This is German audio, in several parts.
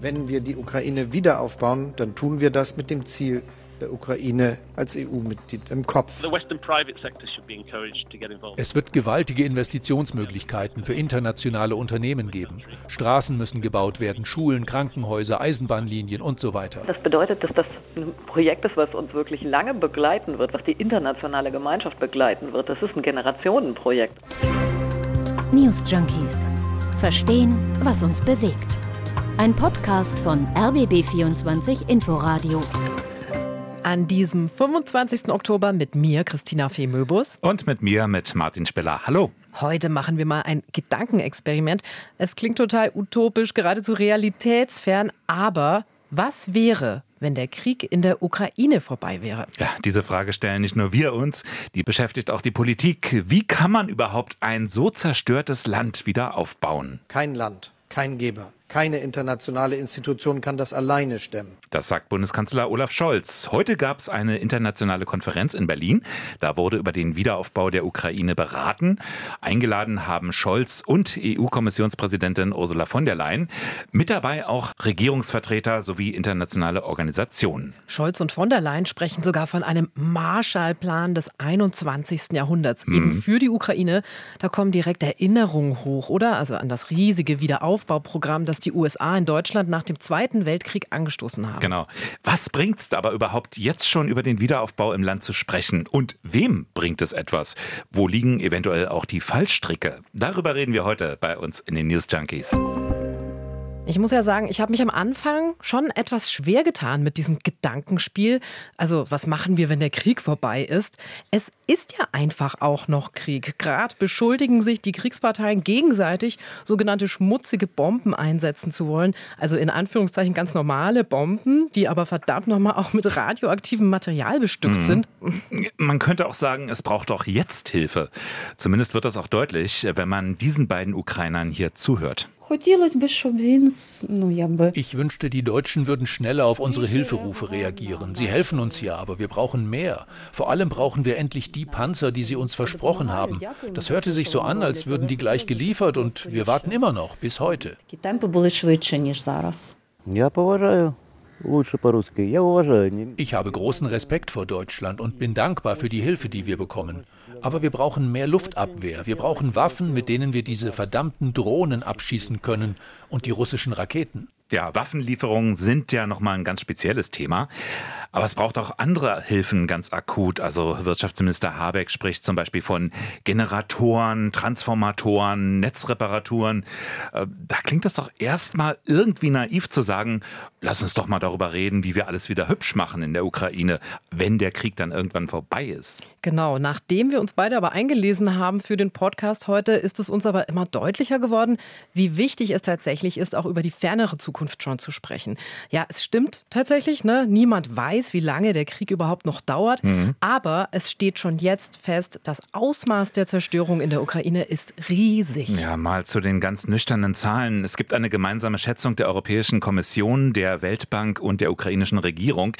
Wenn wir die Ukraine wieder aufbauen, dann tun wir das mit dem Ziel, der Ukraine als EU-Mitglied im Kopf. Es wird gewaltige Investitionsmöglichkeiten für internationale Unternehmen geben. Straßen müssen gebaut werden, Schulen, Krankenhäuser, Eisenbahnlinien und so weiter. Das bedeutet, dass das ein Projekt ist, was uns wirklich lange begleiten wird, was die internationale Gemeinschaft begleiten wird. Das ist ein Generationenprojekt. News Junkies. Verstehen, was uns bewegt. Ein Podcast von RBB24 Inforadio. An diesem 25. Oktober mit mir, Christina Fee Möbus. Und mit mir, mit Martin Spiller. Hallo. Heute machen wir mal ein Gedankenexperiment. Es klingt total utopisch, geradezu realitätsfern, aber was wäre, wenn der Krieg in der Ukraine vorbei wäre? Ja, diese Frage stellen nicht nur wir uns, die beschäftigt auch die Politik. Wie kann man überhaupt ein so zerstörtes Land wieder aufbauen? Kein Land, kein Geber keine internationale Institution kann das alleine stemmen. Das sagt Bundeskanzler Olaf Scholz. Heute gab es eine internationale Konferenz in Berlin. Da wurde über den Wiederaufbau der Ukraine beraten. Eingeladen haben Scholz und EU-Kommissionspräsidentin Ursula von der Leyen. Mit dabei auch Regierungsvertreter sowie internationale Organisationen. Scholz und von der Leyen sprechen sogar von einem Marshallplan des 21. Jahrhunderts. Mhm. Eben für die Ukraine. Da kommen direkt Erinnerungen hoch, oder? Also an das riesige Wiederaufbauprogramm, das die USA in Deutschland nach dem Zweiten Weltkrieg angestoßen haben. Genau. Was bringt es aber überhaupt jetzt schon über den Wiederaufbau im Land zu sprechen? Und wem bringt es etwas? Wo liegen eventuell auch die Fallstricke? Darüber reden wir heute bei uns in den News Junkies. Ich muss ja sagen, ich habe mich am Anfang schon etwas schwer getan mit diesem Gedankenspiel. Also, was machen wir, wenn der Krieg vorbei ist? Es ist ja einfach auch noch Krieg. Gerade beschuldigen sich die Kriegsparteien gegenseitig, sogenannte schmutzige Bomben einsetzen zu wollen. Also in Anführungszeichen ganz normale Bomben, die aber verdammt nochmal auch mit radioaktivem Material bestückt mhm. sind. Man könnte auch sagen, es braucht auch jetzt Hilfe. Zumindest wird das auch deutlich, wenn man diesen beiden Ukrainern hier zuhört. Ich wünschte, die Deutschen würden schneller auf unsere Hilferufe reagieren. Sie helfen uns ja, aber wir brauchen mehr. Vor allem brauchen wir endlich die Panzer, die sie uns versprochen haben. Das hörte sich so an, als würden die gleich geliefert und wir warten immer noch bis heute. Ich habe großen Respekt vor Deutschland und bin dankbar für die Hilfe, die wir bekommen. Aber wir brauchen mehr Luftabwehr. Wir brauchen Waffen, mit denen wir diese verdammten Drohnen abschießen können und die russischen Raketen. Ja, Waffenlieferungen sind ja nochmal ein ganz spezielles Thema. Aber es braucht auch andere Hilfen ganz akut. Also Wirtschaftsminister Habeck spricht zum Beispiel von Generatoren, Transformatoren, Netzreparaturen. Äh, da klingt das doch erstmal irgendwie naiv zu sagen, lass uns doch mal darüber reden, wie wir alles wieder hübsch machen in der Ukraine, wenn der Krieg dann irgendwann vorbei ist. Genau, nachdem wir uns beide aber eingelesen haben für den Podcast heute, ist es uns aber immer deutlicher geworden, wie wichtig es tatsächlich ist, auch über die fernere Zukunft schon zu sprechen. Ja, es stimmt tatsächlich, ne? niemand weiß, weiß, wie lange der Krieg überhaupt noch dauert. Mhm. Aber es steht schon jetzt fest, das Ausmaß der Zerstörung in der Ukraine ist riesig. Ja, mal zu den ganz nüchternen Zahlen. Es gibt eine gemeinsame Schätzung der Europäischen Kommission, der Weltbank und der ukrainischen Regierung.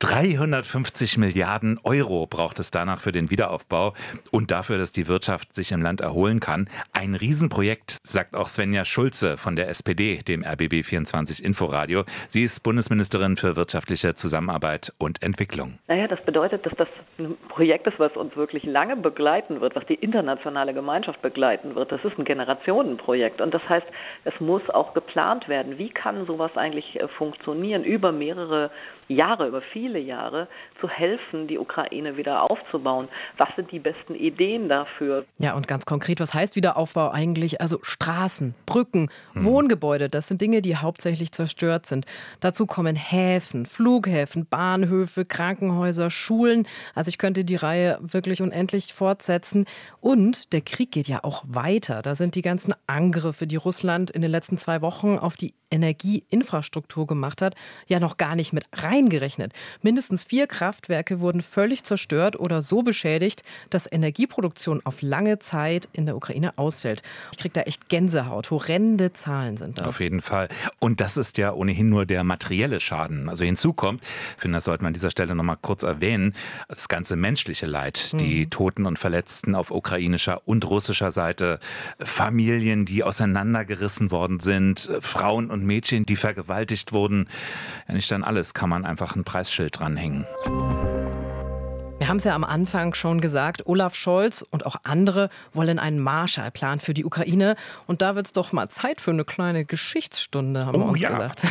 350 Milliarden Euro braucht es danach für den Wiederaufbau und dafür, dass die Wirtschaft sich im Land erholen kann. Ein Riesenprojekt, sagt auch Svenja Schulze von der SPD, dem RBB 24 Inforadio. Sie ist Bundesministerin für wirtschaftliche Zusammenarbeit Arbeit und Entwicklung. Naja, das bedeutet, dass das ein Projekt ist, was uns wirklich lange begleiten wird, was die internationale Gemeinschaft begleiten wird. Das ist ein Generationenprojekt und das heißt, es muss auch geplant werden. Wie kann sowas eigentlich äh, funktionieren über mehrere Jahre, über viele Jahre zu helfen, die Ukraine wieder aufzubauen? Was sind die besten Ideen dafür? Ja, und ganz konkret, was heißt Wiederaufbau eigentlich? Also Straßen, Brücken, hm. Wohngebäude, das sind Dinge, die hauptsächlich zerstört sind. Dazu kommen Häfen, Flughäfen, Bahnhöfe, Krankenhäuser, Schulen. Also ich könnte die Reihe wirklich unendlich fortsetzen. Und der Krieg geht ja auch weiter. Da sind die ganzen Angriffe, die Russland in den letzten zwei Wochen auf die Energieinfrastruktur gemacht hat, ja noch gar nicht mit reingerechnet. Mindestens vier Kraftwerke wurden völlig zerstört oder so beschädigt, dass Energieproduktion auf lange Zeit in der Ukraine ausfällt. Ich kriege da echt Gänsehaut. Horrende Zahlen sind das. Auf jeden Fall. Und das ist ja ohnehin nur der materielle Schaden. Also hinzu kommt, finde, das sollte man an dieser Stelle nochmal kurz erwähnen, das ganze menschliche Leid, mhm. die Toten und Verletzten auf ukrainischer und russischer Seite, Familien, die auseinandergerissen worden sind, Frauen und Mädchen, die vergewaltigt wurden. Ja, nicht an alles kann man einfach ein Preisschild dranhängen. Wir haben es ja am Anfang schon gesagt, Olaf Scholz und auch andere wollen einen Marshallplan für die Ukraine. Und da wird es doch mal Zeit für eine kleine Geschichtsstunde, haben oh, wir uns ja. gedacht.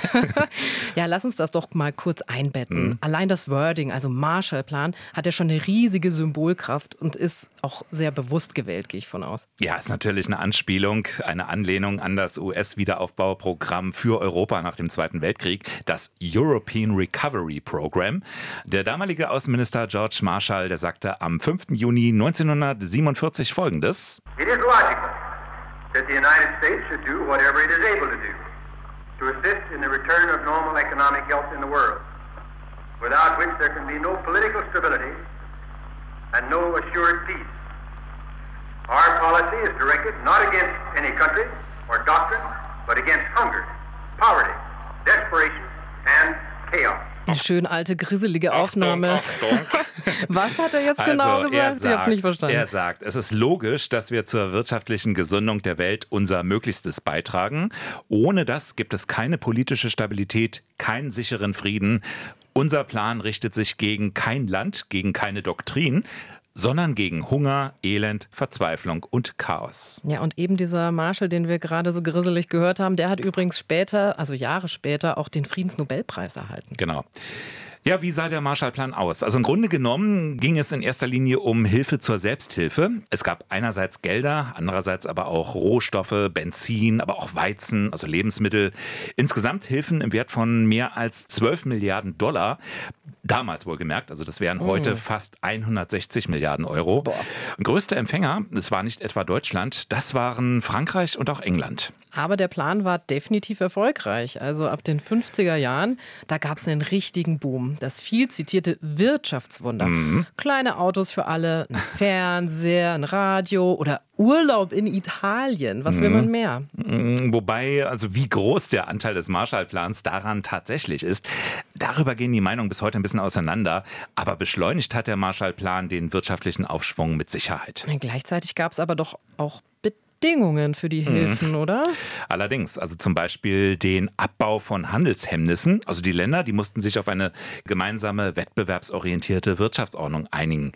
ja, lass uns das doch mal kurz einbetten. Mhm. Allein das Wording, also Marshallplan, hat ja schon eine riesige Symbolkraft und ist auch sehr bewusst gewählt, gehe ich von aus. Ja, ist natürlich eine Anspielung, eine Anlehnung an das US-Wiederaufbauprogramm für Europa nach dem Zweiten Weltkrieg, das European Recovery Program. Der damalige Außenminister George Marshall Marschall, der sagte am 5. Juni 1947 folgendes. It is logical that the United States should do whatever it is able to do to assist in the return of normal economic health in the world, without which there can be no political stability and no assured peace. Our policy is directed not against any country or doctrine, but against hunger, poverty, desperation, and chaos. Die schön alte, grisselige Aufnahme. Achtung, Achtung. Was hat er jetzt also, genau gesagt? Sagt, ich habe es nicht verstanden. Er sagt, es ist logisch, dass wir zur wirtschaftlichen Gesundung der Welt unser Möglichstes beitragen. Ohne das gibt es keine politische Stabilität, keinen sicheren Frieden. Unser Plan richtet sich gegen kein Land, gegen keine Doktrin, sondern gegen Hunger, Elend, Verzweiflung und Chaos. Ja, und eben dieser Marshall, den wir gerade so grisselig gehört haben, der hat übrigens später, also Jahre später, auch den Friedensnobelpreis erhalten. Genau. Ja, wie sah der Marshallplan aus? Also im Grunde genommen ging es in erster Linie um Hilfe zur Selbsthilfe. Es gab einerseits Gelder, andererseits aber auch Rohstoffe, Benzin, aber auch Weizen, also Lebensmittel. Insgesamt Hilfen im Wert von mehr als 12 Milliarden Dollar. Damals wohlgemerkt, also das wären heute mm. fast 160 Milliarden Euro. Boah. Größte Empfänger, das war nicht etwa Deutschland, das waren Frankreich und auch England. Aber der Plan war definitiv erfolgreich. Also ab den 50er Jahren, da gab es einen richtigen Boom. Das viel zitierte Wirtschaftswunder. Mhm. Kleine Autos für alle, ein Fernseher, ein Radio oder Urlaub in Italien. Was will man mhm. mehr? Mhm. Wobei, also wie groß der Anteil des Marshallplans daran tatsächlich ist, darüber gehen die Meinungen bis heute ein bisschen auseinander. Aber beschleunigt hat der Marshallplan den wirtschaftlichen Aufschwung mit Sicherheit. Gleichzeitig gab es aber doch auch Bedingungen für die mhm. Hilfen, mhm. oder? Allerdings, also zum Beispiel den Abbau von Handelshemmnissen. Also die Länder, die mussten sich auf eine gemeinsame wettbewerbsorientierte Wirtschaftsordnung einigen.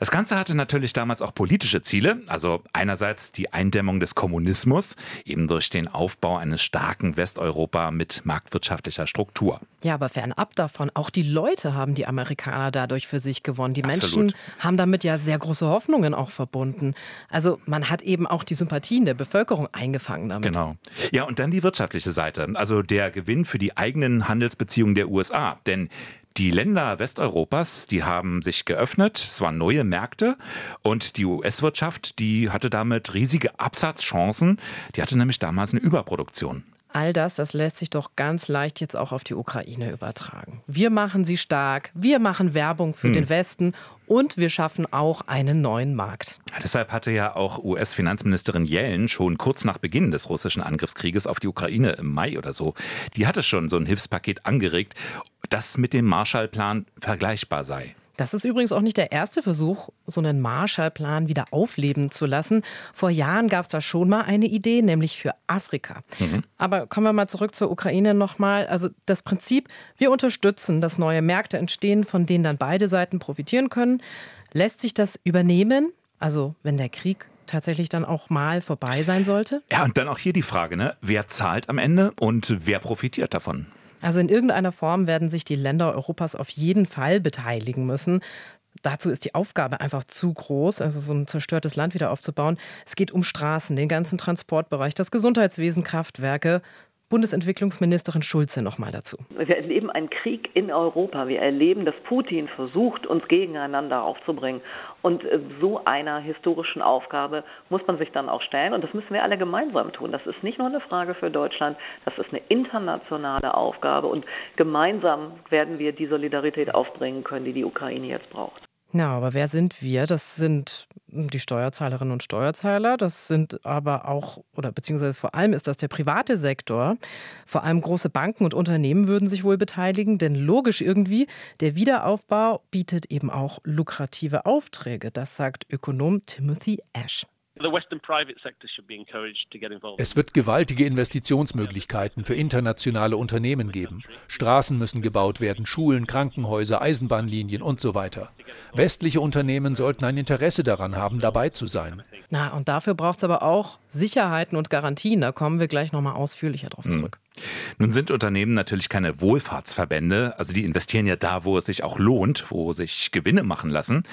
Das Ganze hatte natürlich damals auch politische Ziele, also einerseits die Eindämmung des Kommunismus, eben durch den Aufbau eines starken Westeuropa mit marktwirtschaftlicher Struktur. Ja, aber fernab davon, auch die Leute haben die Amerikaner dadurch für sich gewonnen. Die Absolut. Menschen haben damit ja sehr große Hoffnungen auch verbunden. Also man hat eben auch die Sympathien der Bevölkerung eingefangen damit. Genau. Ja, und dann die wirtschaftliche Seite, also der Gewinn für die eigenen Handelsbeziehungen der USA. Denn die Länder Westeuropas, die haben sich geöffnet, es waren neue Märkte und die US-Wirtschaft, die hatte damit riesige Absatzchancen, die hatte nämlich damals eine Überproduktion. All das, das lässt sich doch ganz leicht jetzt auch auf die Ukraine übertragen. Wir machen sie stark, wir machen Werbung für hm. den Westen und wir schaffen auch einen neuen Markt. Deshalb hatte ja auch US-Finanzministerin Yellen schon kurz nach Beginn des russischen Angriffskrieges auf die Ukraine im Mai oder so, die hatte schon so ein Hilfspaket angeregt, das mit dem Marshallplan vergleichbar sei. Das ist übrigens auch nicht der erste Versuch, so einen Marshallplan wieder aufleben zu lassen. Vor Jahren gab es da schon mal eine Idee, nämlich für Afrika. Mhm. Aber kommen wir mal zurück zur Ukraine nochmal. Also das Prinzip, wir unterstützen, dass neue Märkte entstehen, von denen dann beide Seiten profitieren können. Lässt sich das übernehmen? Also wenn der Krieg tatsächlich dann auch mal vorbei sein sollte? Ja, und dann auch hier die Frage, ne? wer zahlt am Ende und wer profitiert davon? Also in irgendeiner Form werden sich die Länder Europas auf jeden Fall beteiligen müssen. Dazu ist die Aufgabe einfach zu groß, also so ein zerstörtes Land wieder aufzubauen. Es geht um Straßen, den ganzen Transportbereich, das Gesundheitswesen, Kraftwerke, Bundesentwicklungsministerin Schulze nochmal dazu. Wir erleben einen Krieg in Europa. Wir erleben, dass Putin versucht, uns gegeneinander aufzubringen. Und äh, so einer historischen Aufgabe muss man sich dann auch stellen. Und das müssen wir alle gemeinsam tun. Das ist nicht nur eine Frage für Deutschland, das ist eine internationale Aufgabe. Und gemeinsam werden wir die Solidarität aufbringen können, die die Ukraine jetzt braucht. Na, aber wer sind wir? Das sind die Steuerzahlerinnen und Steuerzahler. Das sind aber auch, oder beziehungsweise vor allem ist das der private Sektor. Vor allem große Banken und Unternehmen würden sich wohl beteiligen, denn logisch irgendwie, der Wiederaufbau bietet eben auch lukrative Aufträge. Das sagt Ökonom Timothy Ash. Es wird gewaltige Investitionsmöglichkeiten für internationale Unternehmen geben. Straßen müssen gebaut werden, Schulen, Krankenhäuser, Eisenbahnlinien und so weiter. Westliche Unternehmen sollten ein Interesse daran haben, dabei zu sein. Na, und dafür braucht es aber auch Sicherheiten und Garantien. Da kommen wir gleich nochmal ausführlicher drauf hm. zurück. Nun sind Unternehmen natürlich keine Wohlfahrtsverbände, also die investieren ja da, wo es sich auch lohnt, wo sich Gewinne machen lassen.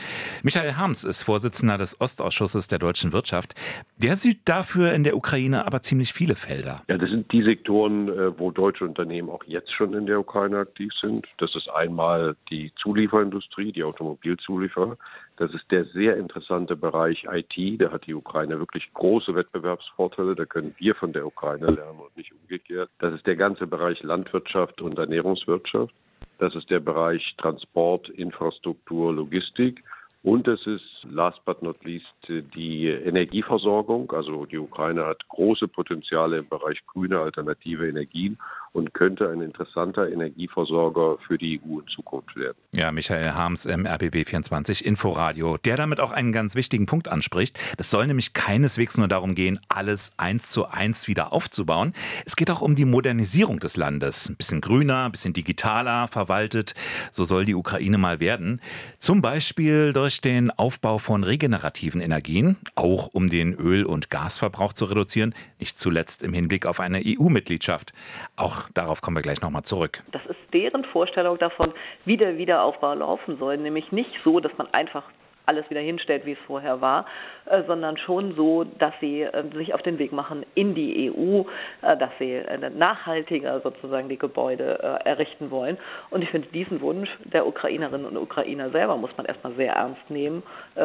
Michael Harms ist Vorsitzender des Ostausschusses der deutschen Wirtschaft. Der sieht dafür in der Ukraine aber ziemlich viele Felder. Ja, das sind die Sektoren, äh, wo deutsche Unternehmen auch jetzt schon in der Ukraine aktiv sind. Das ist einmal die Zulieferindustrie, die Automobilzulieferer. Das ist der sehr interessante Bereich IT. Da hat die Ukraine wirklich große Wettbewerbsvorteile. Da können wir von der Ukraine lernen und nicht umgekehrt. Das ist der ganze Bereich Landwirtschaft und Ernährungswirtschaft. Das ist der Bereich Transport, Infrastruktur, Logistik. Und es ist last but not least die Energieversorgung. Also die Ukraine hat große Potenziale im Bereich grüne alternative Energien und könnte ein interessanter Energieversorger für die EU in Zukunft werden. Ja, Michael Harms im RBB 24 Inforadio, der damit auch einen ganz wichtigen Punkt anspricht. Es soll nämlich keineswegs nur darum gehen, alles eins zu eins wieder aufzubauen. Es geht auch um die Modernisierung des Landes. Ein bisschen grüner, ein bisschen digitaler verwaltet. So soll die Ukraine mal werden. Zum Beispiel durch den Aufbau von regenerativen Energien, auch um den Öl- und Gasverbrauch zu reduzieren, nicht zuletzt im Hinblick auf eine EU-Mitgliedschaft. Auch darauf kommen wir gleich nochmal zurück. Das ist deren Vorstellung davon, wie der Wiederaufbau laufen soll. Nämlich nicht so, dass man einfach alles wieder hinstellt, wie es vorher war, äh, sondern schon so, dass sie äh, sich auf den Weg machen in die EU, äh, dass sie nachhaltiger sozusagen die Gebäude errichten wollen. Und ich finde, diesen Wunsch der Ukrainerinnen und Ukrainer selber muss man erstmal sehr ernst nehmen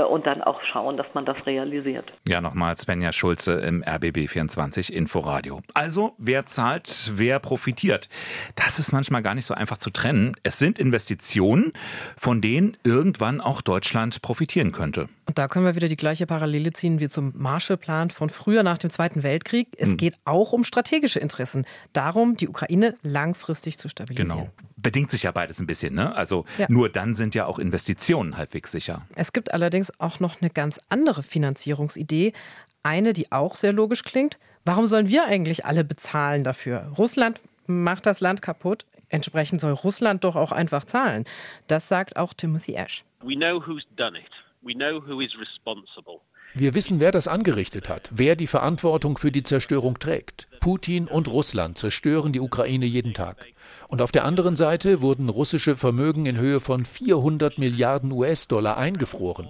und dann auch schauen, dass man das realisiert. Ja, nochmal Svenja Schulze im RBB24 Inforadio. Also, wer zahlt, wer profitiert? Das ist manchmal gar nicht so einfach zu trennen. Es sind Investitionen, von denen irgendwann auch Deutschland profitieren könnte. Und da können wir wieder die gleiche Parallele ziehen wie zum Marshallplan von früher nach dem Zweiten Weltkrieg. Es hm. geht auch um strategische Interessen. Darum, die Ukraine langfristig zu stabilisieren. Genau. Bedingt sich ja beides ein bisschen, ne? Also ja. nur dann sind ja auch Investitionen halbwegs sicher. Es gibt allerdings auch noch eine ganz andere Finanzierungsidee. Eine, die auch sehr logisch klingt. Warum sollen wir eigentlich alle bezahlen dafür? Russland macht das Land kaputt. Entsprechend soll Russland doch auch einfach zahlen. Das sagt auch Timothy Ash. We know who's done it. Wir wissen, wer das angerichtet hat, wer die Verantwortung für die Zerstörung trägt. Putin und Russland zerstören die Ukraine jeden Tag. Und auf der anderen Seite wurden russische Vermögen in Höhe von 400 Milliarden US-Dollar eingefroren.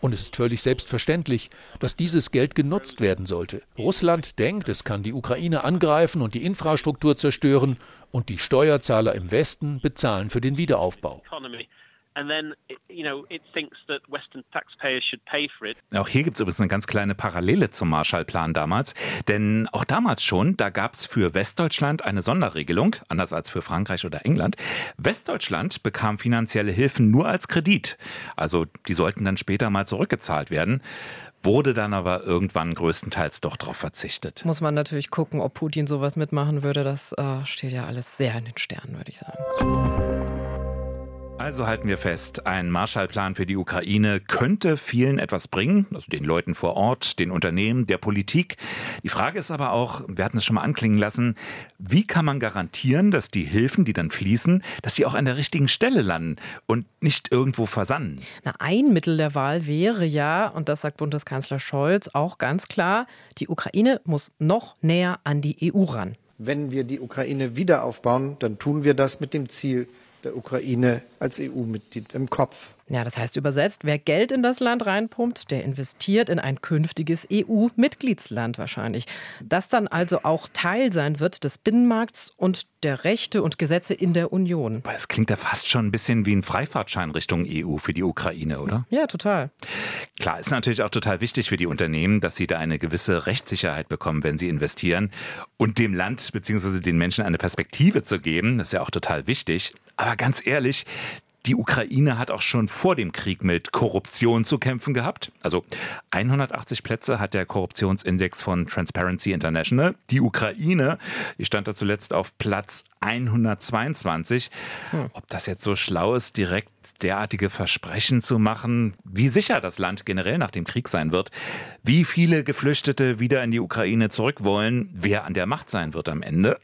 Und es ist völlig selbstverständlich, dass dieses Geld genutzt werden sollte. Russland denkt, es kann die Ukraine angreifen und die Infrastruktur zerstören, und die Steuerzahler im Westen bezahlen für den Wiederaufbau. Auch hier gibt es übrigens eine ganz kleine Parallele zum Marshallplan damals. Denn auch damals schon, da gab es für Westdeutschland eine Sonderregelung, anders als für Frankreich oder England. Westdeutschland bekam finanzielle Hilfen nur als Kredit. Also die sollten dann später mal zurückgezahlt werden wurde dann aber irgendwann größtenteils doch darauf verzichtet. Muss man natürlich gucken, ob Putin sowas mitmachen würde. Das äh, steht ja alles sehr in den Sternen, würde ich sagen. Also halten wir fest, ein Marshallplan für die Ukraine könnte vielen etwas bringen, also den Leuten vor Ort, den Unternehmen, der Politik. Die Frage ist aber auch, wir hatten es schon mal anklingen lassen, wie kann man garantieren, dass die Hilfen, die dann fließen, dass sie auch an der richtigen Stelle landen und nicht irgendwo versanden? Na, ein Mittel der Wahl wäre ja, und das sagt Bundeskanzler Scholz auch ganz klar, die Ukraine muss noch näher an die EU ran. Wenn wir die Ukraine wieder aufbauen, dann tun wir das mit dem Ziel, der Ukraine als EU-Mitglied im Kopf. Ja, das heißt übersetzt, wer Geld in das Land reinpumpt, der investiert in ein künftiges EU-Mitgliedsland wahrscheinlich. Das dann also auch Teil sein wird des Binnenmarkts und der Rechte und Gesetze in der Union. Es klingt ja fast schon ein bisschen wie ein Freifahrtschein Richtung EU für die Ukraine, oder? Ja, total. Klar, ist natürlich auch total wichtig für die Unternehmen, dass sie da eine gewisse Rechtssicherheit bekommen, wenn sie investieren und dem Land bzw. den Menschen eine Perspektive zu geben, das ist ja auch total wichtig. Aber ganz ehrlich, Die Ukraine hat auch schon vor dem Krieg mit Korruption zu kämpfen gehabt. Also 180 Plätze hat der Korruptionsindex von Transparency International. Die Ukraine, die stand da zuletzt auf Platz 122. Hm. Ob das jetzt so schlau ist, direkt derartige Versprechen zu machen, wie sicher das Land generell nach dem Krieg sein wird, wie viele Geflüchtete wieder in die Ukraine zurück wollen, wer an der Macht sein wird am Ende.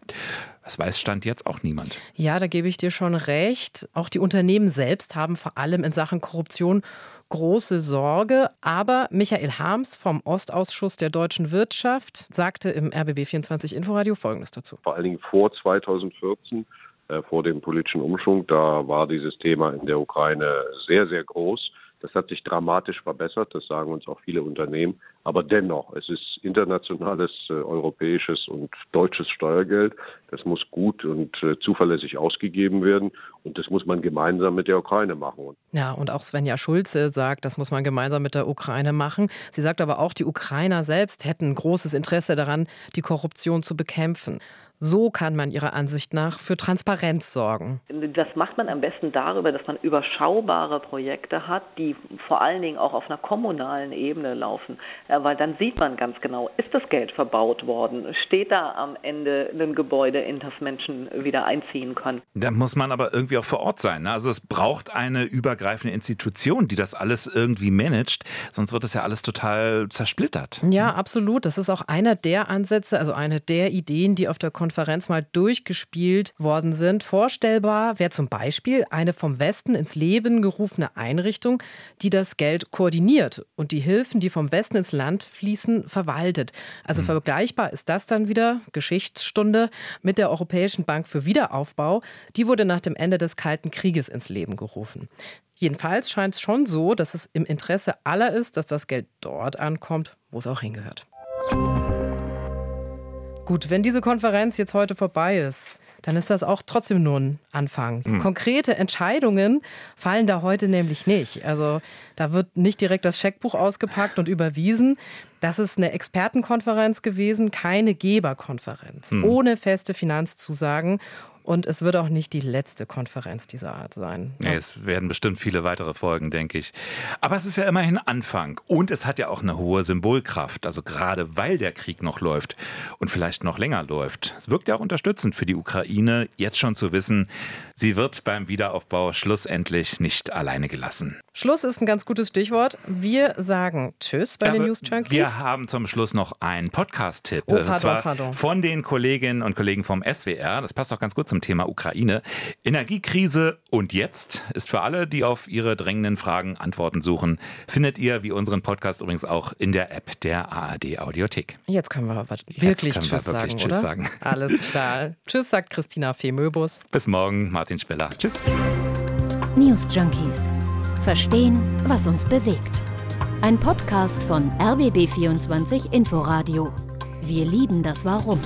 Das weiß Stand jetzt auch niemand. Ja, da gebe ich dir schon recht. Auch die Unternehmen selbst haben vor allem in Sachen Korruption große Sorge. Aber Michael Harms vom Ostausschuss der deutschen Wirtschaft sagte im RBB24 Inforadio Folgendes dazu. Vor allen Dingen vor 2014 äh, vor dem politischen Umschwung. Da war dieses Thema in der Ukraine sehr, sehr groß. Das hat sich dramatisch verbessert, das sagen uns auch viele Unternehmen. Aber dennoch, es ist internationales, äh, europäisches und deutsches Steuergeld. Das muss gut und äh, zuverlässig ausgegeben werden. Und das muss man gemeinsam mit der Ukraine machen. Ja, und auch Svenja Schulze sagt, das muss man gemeinsam mit der Ukraine machen. Sie sagt aber auch, die Ukrainer selbst hätten großes Interesse daran, die Korruption zu bekämpfen. So kann man Ihrer Ansicht nach für Transparenz sorgen. Das macht man am besten darüber, dass man überschaubare Projekte hat, die vor allen Dingen auch auf einer kommunalen Ebene laufen. Weil dann sieht man ganz genau, ist das Geld verbaut worden? Steht da am Ende ein Gebäude, in das Menschen wieder einziehen können? Da muss man aber irgendwie auch vor Ort sein. Ne? Also es braucht eine übergreifende Institution, die das alles irgendwie managt. Sonst wird das ja alles total zersplittert. Ja, absolut. Das ist auch einer der Ansätze, also eine der Ideen, die auf der Konferenz Konferenz mal durchgespielt worden sind. Vorstellbar wäre zum Beispiel eine vom Westen ins Leben gerufene Einrichtung, die das Geld koordiniert und die Hilfen, die vom Westen ins Land fließen, verwaltet. Also mhm. vergleichbar ist das dann wieder, Geschichtsstunde, mit der Europäischen Bank für Wiederaufbau. Die wurde nach dem Ende des Kalten Krieges ins Leben gerufen. Jedenfalls scheint es schon so, dass es im Interesse aller ist, dass das Geld dort ankommt, wo es auch hingehört. Gut, wenn diese Konferenz jetzt heute vorbei ist, dann ist das auch trotzdem nur ein Anfang. Mhm. Konkrete Entscheidungen fallen da heute nämlich nicht. Also da wird nicht direkt das Scheckbuch ausgepackt und überwiesen. Das ist eine Expertenkonferenz gewesen, keine Geberkonferenz, mhm. ohne feste Finanzzusagen. Und es wird auch nicht die letzte Konferenz dieser Art sein. Nee, es werden bestimmt viele weitere Folgen, denke ich. Aber es ist ja immerhin Anfang. Und es hat ja auch eine hohe Symbolkraft. Also gerade weil der Krieg noch läuft und vielleicht noch länger läuft. Es wirkt ja auch unterstützend für die Ukraine, jetzt schon zu wissen, sie wird beim Wiederaufbau schlussendlich nicht alleine gelassen. Schluss ist ein ganz gutes Stichwort. Wir sagen Tschüss bei ja, den News Junkies. Wir haben zum Schluss noch einen Podcast-Tipp. Oh, pardon, pardon. Von den Kolleginnen und Kollegen vom SWR. Das passt auch ganz gut zum Thema Ukraine. Energiekrise und jetzt ist für alle, die auf ihre drängenden Fragen Antworten suchen, findet ihr wie unseren Podcast übrigens auch in der App der ARD Audiothek. Jetzt können wir aber wirklich können Tschüss, wir wirklich sagen, Tschüss oder? sagen. Alles klar. Tschüss, sagt Christina Fee-Möbus. Bis morgen, Martin Speller. Tschüss. News Junkies. Verstehen, was uns bewegt. Ein Podcast von RBB24 Inforadio. Wir lieben das Warum.